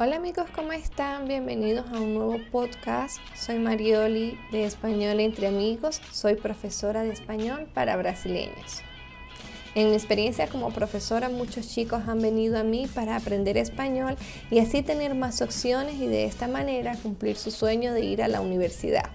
Hola amigos, ¿cómo están? Bienvenidos a un nuevo podcast. Soy Marioli de Español entre Amigos. Soy profesora de español para brasileños. En mi experiencia como profesora, muchos chicos han venido a mí para aprender español y así tener más opciones y de esta manera cumplir su sueño de ir a la universidad.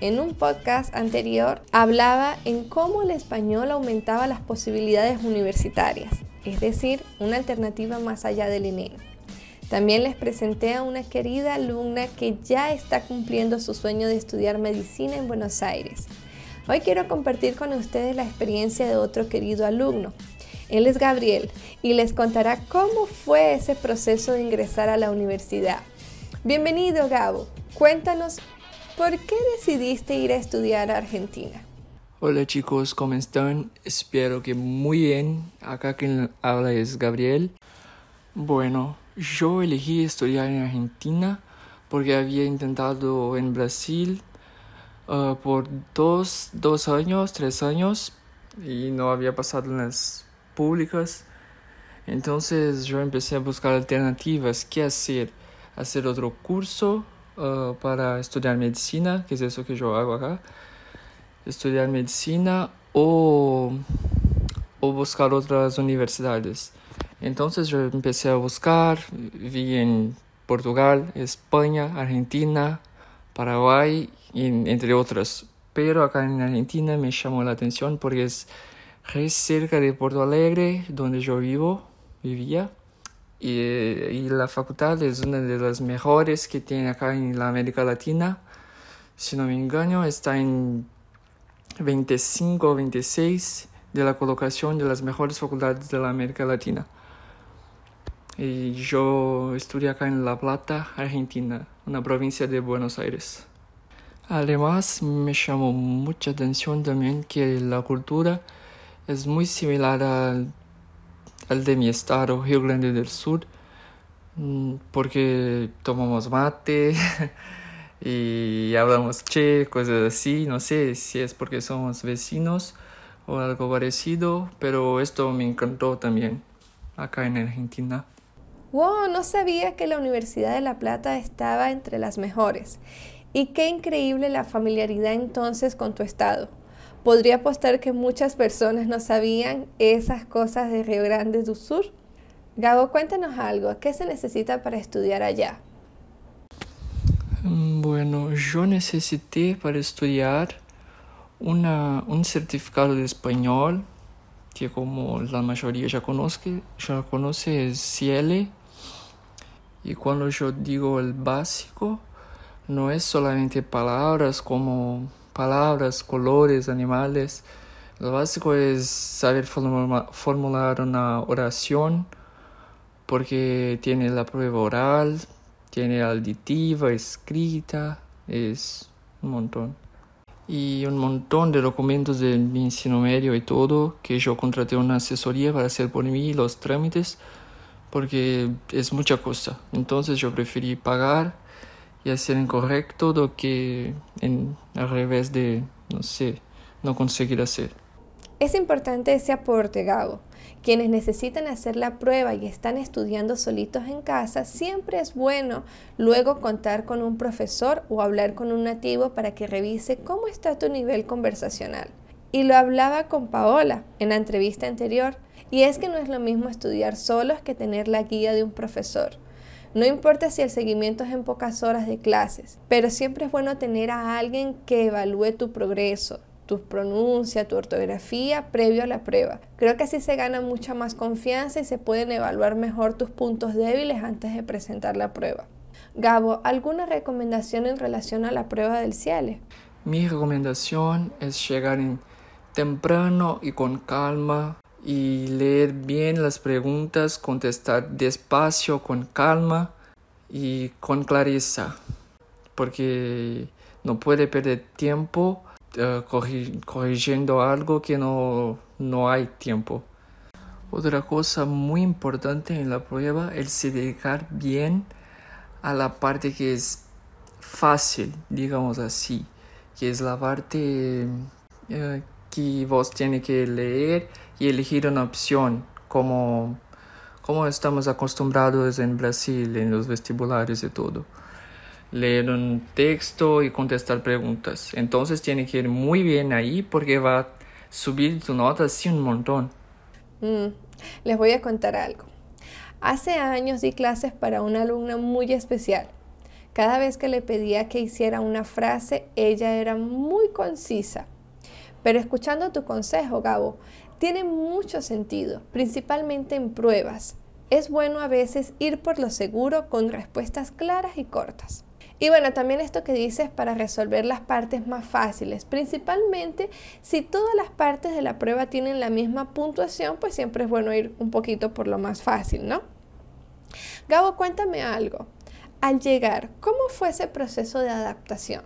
En un podcast anterior hablaba en cómo el español aumentaba las posibilidades universitarias, es decir, una alternativa más allá del INEM. También les presenté a una querida alumna que ya está cumpliendo su sueño de estudiar medicina en Buenos Aires. Hoy quiero compartir con ustedes la experiencia de otro querido alumno. Él es Gabriel y les contará cómo fue ese proceso de ingresar a la universidad. Bienvenido Gabo, cuéntanos por qué decidiste ir a estudiar a Argentina. Hola chicos, ¿cómo están? Espero que muy bien. Acá quien habla es Gabriel. Bueno, yo elegí estudiar en Argentina porque había intentado en Brasil uh, por dos, dos años, tres años y no había pasado en las públicas. Entonces yo empecé a buscar alternativas, qué hacer, hacer otro curso uh, para estudiar medicina, que es eso que yo hago acá, estudiar medicina o, o buscar otras universidades. Entonces yo empecé a buscar, vi en Portugal, España, Argentina, Paraguay, entre otros. Pero acá en Argentina me llamó la atención porque es cerca de Porto Alegre, donde yo vivo, vivía. Y, la facultad es una de las mejores que tiene acá en la América Latina. Si no me engaño, está en 25 o 26 de la colocación de las mejores facultades de la América Latina. Y yo estudié acá en La Plata, Argentina, una provincia de Buenos Aires. Además, me llamó mucha atención también que la cultura es muy similar al, al de mi estado, Río Grande del Sur, mm, porque tomamos mate y hablamos che, cosas así. No sé si es porque somos vecinos o algo parecido, pero esto me encantó también acá en Argentina. ¡Wow! No sabía que la Universidad de La Plata estaba entre las mejores. Y qué increíble la familiaridad entonces con tu estado. Podría apostar que muchas personas no sabían esas cosas de Río Grande do Sur. Gabo, cuéntanos algo. ¿Qué se necesita para estudiar allá? Mm, bueno, yo necesité para estudiar una, un certificado de español que como la mayoría ya conoce, ya conoce es Ciele. Y cuando yo digo el básico, no es solamente palabras como palabras, colores, animales. Lo básico es saber formular una oración porque tiene la prueba oral, tiene auditiva, escrita, es un montón y un montón de documentos de mi ensino medio y todo, que yo contraté una asesoría para hacer por mí los trámites, porque es mucha cosa. Entonces yo preferí pagar y hacer incorrecto lo que en, al revés de, no sé, no conseguir hacer. Es importante ese aporte, Gabo. Quienes necesitan hacer la prueba y están estudiando solitos en casa, siempre es bueno luego contar con un profesor o hablar con un nativo para que revise cómo está tu nivel conversacional. Y lo hablaba con Paola en la entrevista anterior, y es que no es lo mismo estudiar solos que tener la guía de un profesor. No importa si el seguimiento es en pocas horas de clases, pero siempre es bueno tener a alguien que evalúe tu progreso, tu pronuncia, tu ortografía previo a la prueba. Creo que así se gana mucha más confianza y se pueden evaluar mejor tus puntos débiles antes de presentar la prueba. Gabo, ¿alguna recomendación en relación a la prueba del CIELE? Mi recomendación es llegar temprano y con calma y leer bien las preguntas, contestar despacio, con calma y con clareza, porque no puede perder tiempo eh, corrigiendo algo que no, no hay tiempo. Otra cosa muy importante en la prueba es dedicar bien a la parte que es fácil, digamos así, que es la parte eh, que vos tienes que leer y elegir una opción como, como estamos acostumbrados en Brasil, en los vestibulares y todo. Leer un texto y contestar preguntas. Entonces tiene que ir muy bien ahí porque va a subir tu nota así un montón. Mm, les voy a contar algo. Hace años di clases para una alumna muy especial. Cada vez que le pedía que hiciera una frase, ella era muy concisa. Pero escuchando tu consejo, Gabo, tiene mucho sentido, principalmente en pruebas. Es bueno a veces ir por lo seguro con respuestas claras y cortas. Y bueno, también esto que dices para resolver las partes más fáciles, principalmente si todas las partes de la prueba tienen la misma puntuación, pues siempre es bueno ir un poquito por lo más fácil, ¿no? Gabo, cuéntame algo. Al llegar, ¿cómo fue ese proceso de adaptación?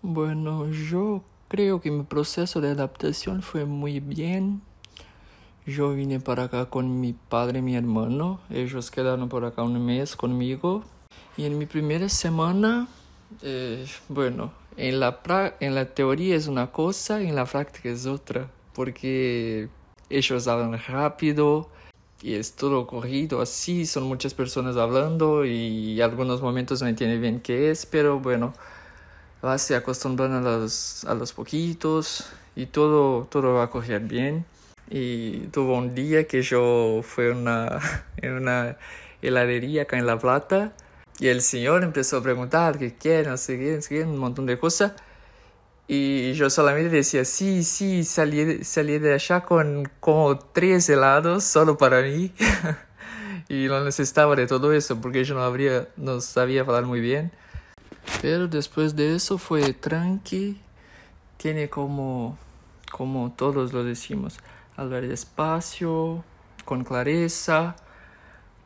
Bueno, yo creo que mi proceso de adaptación fue muy bien. Yo vine para acá con mi padre y mi hermano. Ellos quedaron por acá un mes conmigo. Y en mi primera semana, eh, bueno, en la, en la teoría es una cosa en la práctica es otra. Porque ellos hablan rápido, y es todo corrido así, son muchas personas hablando y algunos momentos no entienden bien qué es, pero bueno, vas acostumbrando a los, a los poquitos y todo, todo va a correr bien. Y tuvo un día que yo fui una, en una heladería acá en La Plata y el señor empezó a preguntar qué quiere, no sé qué, no sé qué, un montón de cosas. Y yo solamente decía, sí, sí, salí, salí de allá con como tres helados solo para mí. y no necesitaba de todo eso porque yo no, habría, no sabía hablar muy bien. Pero después de eso fue tranqui. Tiene como, como todos lo decimos, hablar despacio, con clareza.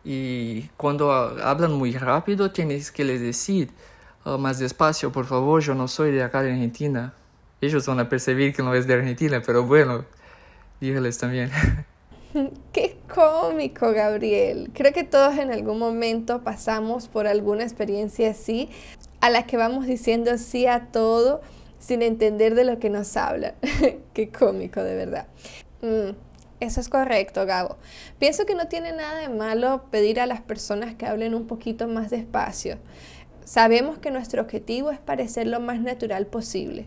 Y cuando hablan muy rápido tienes que les decir, Oh, más despacio, por favor, yo no soy de acá de Argentina. Ellos van a percibir que no es de Argentina, pero bueno, dígales también. Qué cómico, Gabriel. Creo que todos en algún momento pasamos por alguna experiencia así, a la que vamos diciendo sí a todo sin entender de lo que nos hablan. Qué cómico, de verdad. Mm, eso es correcto, Gabo. Pienso que no tiene nada de malo pedir a las personas que hablen un poquito más despacio. Sabemos que nuestro objetivo es parecer lo más natural posible,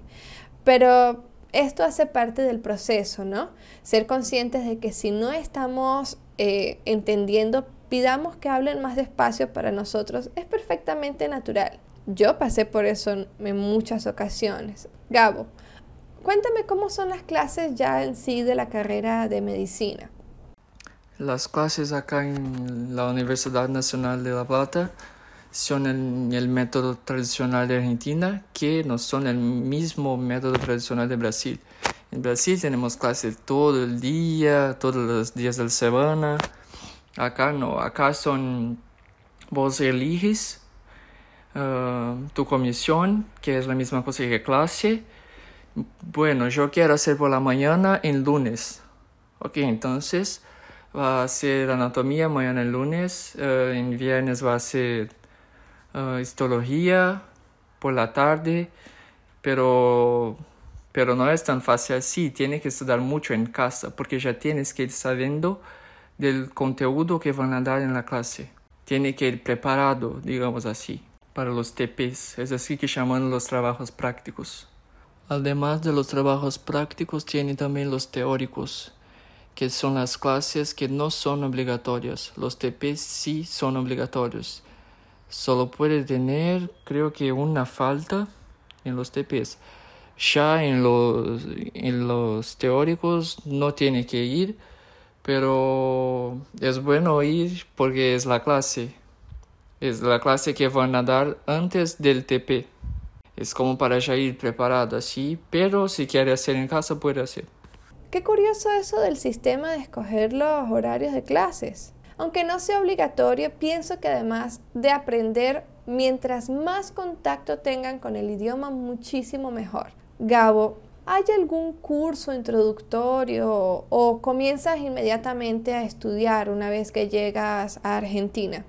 pero esto hace parte del proceso, ¿no? Ser conscientes de que si no estamos eh, entendiendo, pidamos que hablen más despacio para nosotros, es perfectamente natural. Yo pasé por eso en muchas ocasiones. Gabo, cuéntame cómo son las clases ya en sí de la carrera de medicina. Las clases acá en la Universidad Nacional de La Plata son el, método tradicional de Argentina que no son el mismo método tradicional de Brasil. En Brasil tenemos clases todo el día, todos los días de la semana. Acá no, acá son vos eliges uh, tu comisión, que es la misma cosa que clase. Bueno, yo quiero hacer por la mañana en lunes. Ok, entonces va a ser anatomía mañana el lunes, uh, en viernes va a ser uh, histología por la tarde, pero, pero no es tan fácil así. Tienes que estudiar mucho en casa porque ya tienes que ir sabiendo del contenido que van a dar en la clase. Tiene que ir preparado, digamos así, para los TPs, es así que llaman los trabajos prácticos. Además de los trabajos prácticos, tiene también los teóricos, que son las clases que no son obligatorias. Los TPs sí son obligatorios solo puede tener creo que una falta en los TPs. Ya en los, en los teóricos no tiene que ir, pero es bueno ir porque es la clase. Es la clase que van a dar antes del TP. Es como para ya ir preparado así, pero si quiere hacer en casa puede hacer. Qué curioso eso del sistema de escoger los horarios de clases. Aunque no sea obligatorio, pienso que además de aprender, mientras más contacto tengan con el idioma, muchísimo mejor. Gabo, ¿hay algún curso introductorio o comienzas inmediatamente a estudiar una vez que llegas a Argentina?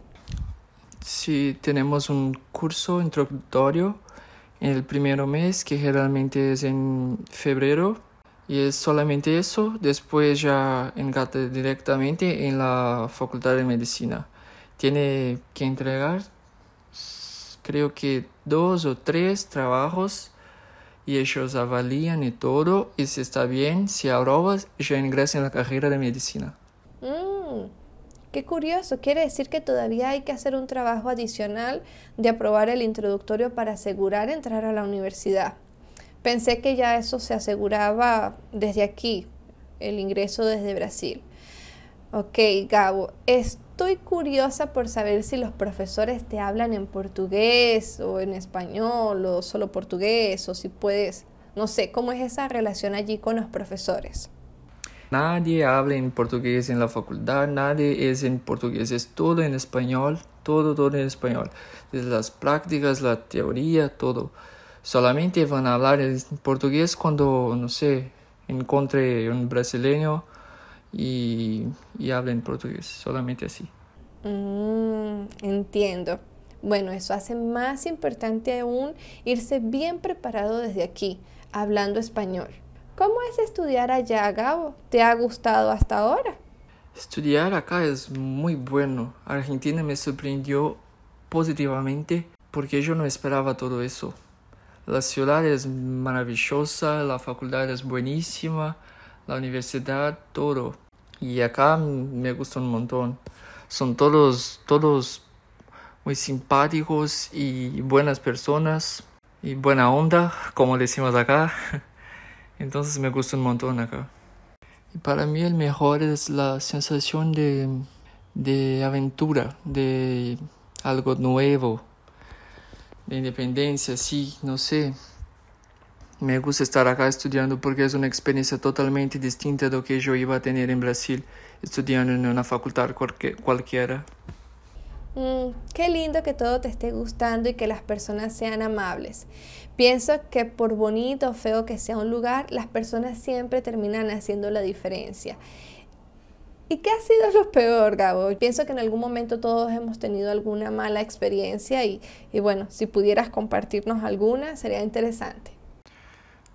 Sí, tenemos un curso introductorio en el primer mes, que generalmente es en febrero. Y es solamente eso, después ya engata directamente en la Facultad de Medicina. Tiene que entregar, creo que dos o tres trabajos y ellos avalían y todo, y si está bien, si aprobas, ya ingresa en la carrera de medicina. Qué curioso, quiere decir que todavía hay que hacer un trabajo adicional de aprobar el introductorio para asegurar entrar a la universidad. Pensé que ya eso se aseguraba desde aquí, el ingreso desde Brasil. Ok, Gabo, estoy curiosa por saber si los profesores te hablan en portugués o en español o solo portugués o si puedes, no sé, ¿cómo es esa relación allí con los profesores? Nadie habla en portugués en la facultad, nadie es en portugués, es todo en español, todo, todo en español. Desde las prácticas, la teoría, todo solamente van a hablar en portugués cuando, no sé, encontre un brasileño y, y hablen portugués, solamente así. Mm, entiendo. Bueno, eso hace más importante aún irse bien preparado desde aquí, hablando español. ¿Cómo es estudiar allá, Gabo? ¿Te ha gustado hasta ahora? Estudiar acá es muy bueno. Argentina me sorprendió positivamente porque yo no esperaba todo eso. La ciudad es maravillosa, la facultad es buenísima, la universidad, todo. Y acá me gusta un montón. Son todos, todos muy simpáticos y buenas personas y buena onda, como decimos acá. Entonces me gusta un montón acá. Y para mí el mejor es la sensación de, de aventura, de algo nuevo de independencia, sí, no sé. Me gusta estar acá estudiando porque es una experiencia totalmente distinta de lo que yo iba a tener en Brasil estudiando en una facultad cualquiera. Mm, qué lindo que todo te esté gustando y que las personas sean amables. Pienso que por bonito o feo que sea un lugar, las personas siempre terminan haciendo la diferencia. ¿Y qué ha sido lo peor, Gabo? Pienso que en algún momento todos hemos tenido alguna mala experiencia y, y bueno, si pudieras compartirnos alguna, sería interesante.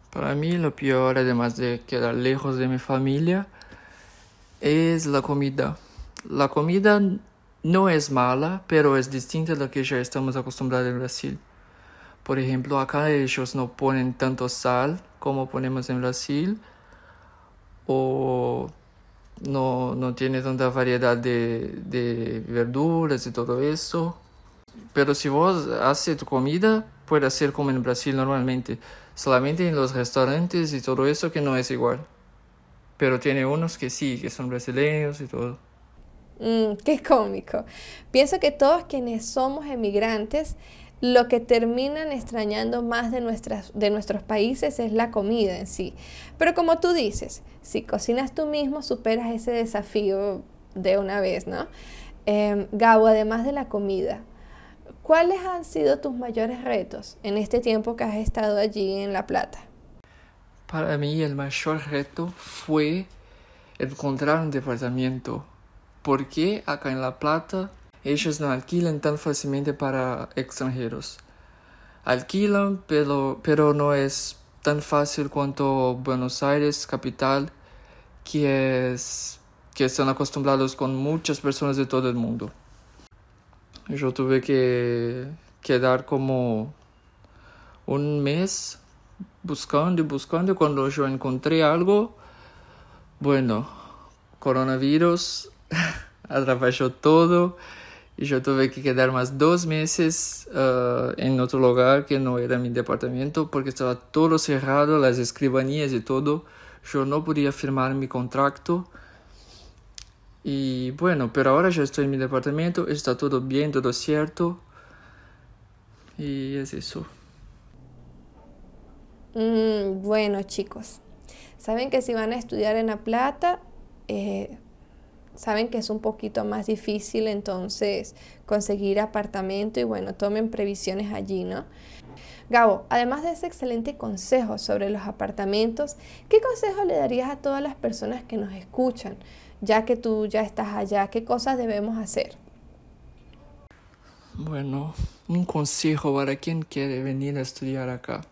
Para mí lo peor, además de quedar lejos de mi familia, es la comida. La comida no es mala, pero es distinta de lo que ya estamos acostumbrados en Brasil. Por ejemplo, acá ellos no ponen tanto sal como ponemos en Brasil, o no, no tiene tanta variedad de, de, verduras y todo eso. Pero si vos haces tu comida, puede hacer como en Brasil normalmente, solamente en los restaurantes y todo eso que no es igual. Pero tiene unos que sí, que son brasileños y todo. Mm, qué cómico. Pienso que todos quienes somos emigrantes lo que terminan extrañando más de, nuestras, de nuestros países es la comida en sí. Pero como tú dices, si cocinas tú mismo, superas ese desafío de una vez, ¿no? Eh, Gabo, además de la comida, ¿cuáles han sido tus mayores retos en este tiempo que has estado allí en La Plata? Para mí el mayor reto fue encontrar un departamento. Porque acá en La Plata ellos no alquilan tan fácilmente para extranjeros. Alquilan, pero, pero no es tan fácil cuanto Buenos Aires, capital, que, es, que están acostumbrados con muchas personas de todo el mundo. Yo tuve que quedar como un mes buscando y buscando. Cuando yo encontré algo, bueno, coronavirus atrapalló todo y yo tuve que quedar más dos meses uh, en otro lugar que no era mi departamento porque estaba todo cerrado, las escribanías y todo. Yo no podía firmar mi contrato. Y bueno, pero ahora ya estoy en mi departamento, está todo bien, todo cierto. Y es eso. Mm, bueno, chicos, saben que si van a estudiar en La Plata, eh, saben que es un poquito más difícil entonces conseguir apartamento y bueno, tomen previsiones allí, ¿no? Gabo, además de ese excelente consejo sobre los apartamentos, ¿qué consejo le darías a todas las personas que nos escuchan, ya que tú ya estás allá? ¿Qué cosas debemos hacer? Bueno, un consejo para quien quiere venir a estudiar acá.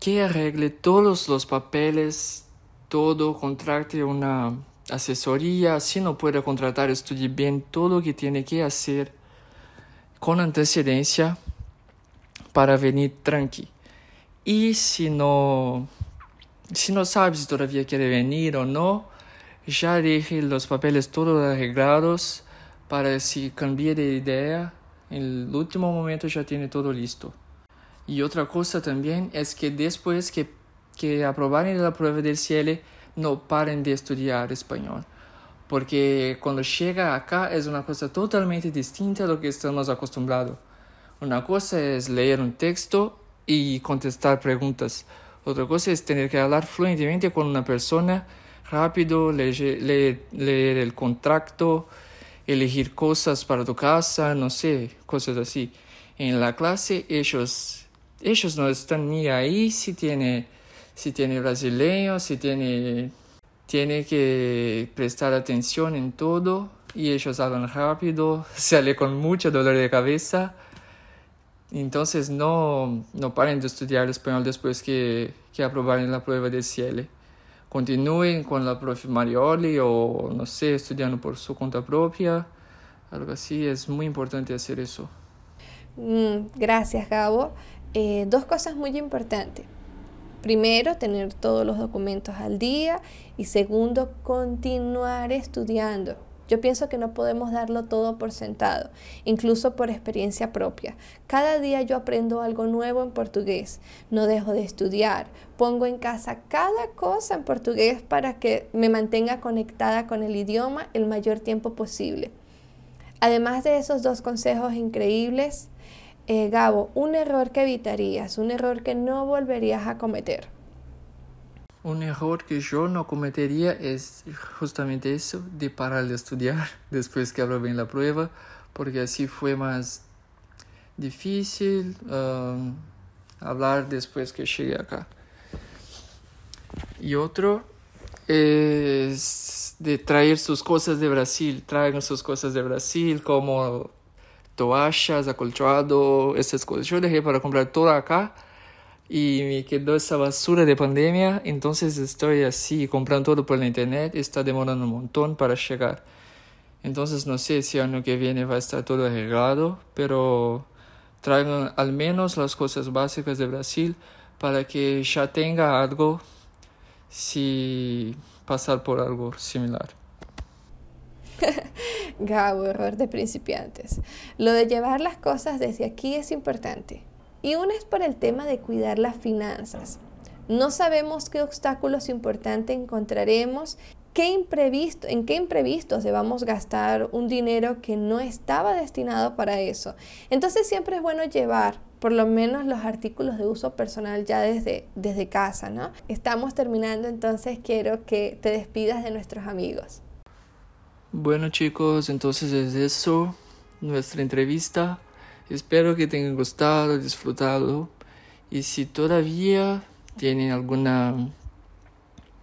que arregle todos los papeles, todo, contrate una asesoría, si no puede contratar, estudie bien todo lo que tiene que hacer con antecedencia para venir tranqui. Y si no, si no sabe si todavía quiere venir o no, ya deje los papeles todos arreglados para si cambie de idea, en el último momento ya tiene todo listo. Y otra cosa también es que después que, que aprobaren la prueba del CIEL, no paren de estudiar español. Porque cuando llega acá es una cosa totalmente distinta a lo que estamos acostumbrados. Una cosa es leer un texto y contestar preguntas. Otra cosa es tener que hablar fluentemente con una persona rápido, leer, leer, el contrato, elegir cosas para tu casa, no sé, cosas así. En la clase ellos, ellos no están ni ahí si tiene, si tiene brasileño, si tiene, tiene que prestar atención en todo y ellos hablan rápido, sale con mucho dolor de cabeza. Entonces no, no paren de estudiar español después que, que aprobaren la prueba de CL continúen con la profe Marioli o no sé, estudiando por su cuenta propia, algo así, es muy importante hacer eso. Mm, gracias, Gabo. Eh, dos cosas muy importantes. Primero, tener todos los documentos al día y segundo, continuar estudiando. Yo pienso que no podemos darlo todo por sentado, incluso por experiencia propia. Cada día yo aprendo algo nuevo en portugués, no dejo de estudiar, pongo en casa cada cosa en portugués para que me mantenga conectada con el idioma el mayor tiempo posible. Además de esos dos consejos increíbles, eh, Gabo, un error que evitarías, un error que no volverías a cometer. Un error que yo no cometería es justamente eso, de parar de estudiar después que bien la prueba, porque así fue más difícil um, hablar después que llegué acá. Y otro es de traer sus cosas de Brasil, traigan sus cosas de Brasil como toallas, acolchado, esas cosas. Yo dejé para comprar todo acá y me quedó esa basura de pandemia, entonces estoy así comprando todo por la internet, está demorando un montón para llegar. Entonces no sé si año que viene va a estar todo arreglado, pero traigan al menos las cosas básicas de Brasil para que ya tenga algo si pasar por algo similar. Gabo, error de principiantes. Lo de llevar las cosas desde aquí es importante. Y una es por el tema de cuidar las finanzas. No sabemos qué obstáculos importantes encontraremos, qué imprevisto, en qué imprevistos debamos gastar un dinero que no estaba destinado para eso. Entonces siempre es bueno llevar por lo menos los artículos de uso personal ya desde, desde casa, ¿no? Estamos terminando, entonces quiero que te despidas de nuestros amigos. Bueno chicos, entonces es eso, nuestra entrevista. Espero que tengan gustado, disfrutado. Y si todavía tienen alguna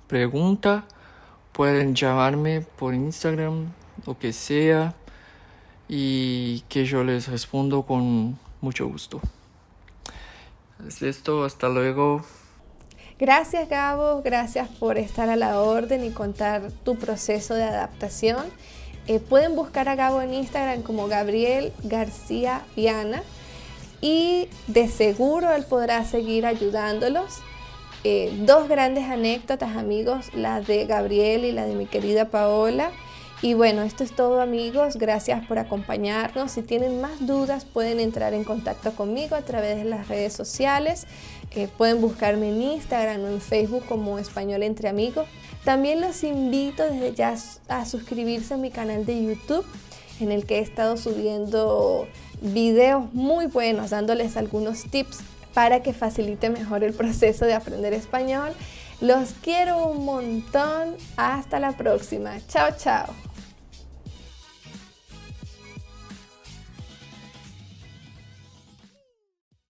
pregunta, pueden llamarme por Instagram o que sea y que yo les respondo con mucho gusto. Es esto, hasta luego. Gracias Gabo, gracias por estar a la orden y contar tu proceso de adaptación. Eh, pueden buscar a Gabo en Instagram como Gabriel García Viana y de seguro él podrá seguir ayudándolos. Eh, dos grandes anécdotas amigos, la de Gabriel y la de mi querida Paola. Y bueno, esto es todo amigos, gracias por acompañarnos. Si tienen más dudas pueden entrar en contacto conmigo a través de las redes sociales. Eh, pueden buscarme en Instagram o en Facebook como Español entre Amigos. También los invito desde ya a suscribirse a mi canal de YouTube en el que he estado subiendo videos muy buenos dándoles algunos tips para que facilite mejor el proceso de aprender español. Los quiero un montón. Hasta la próxima. Chao, chao.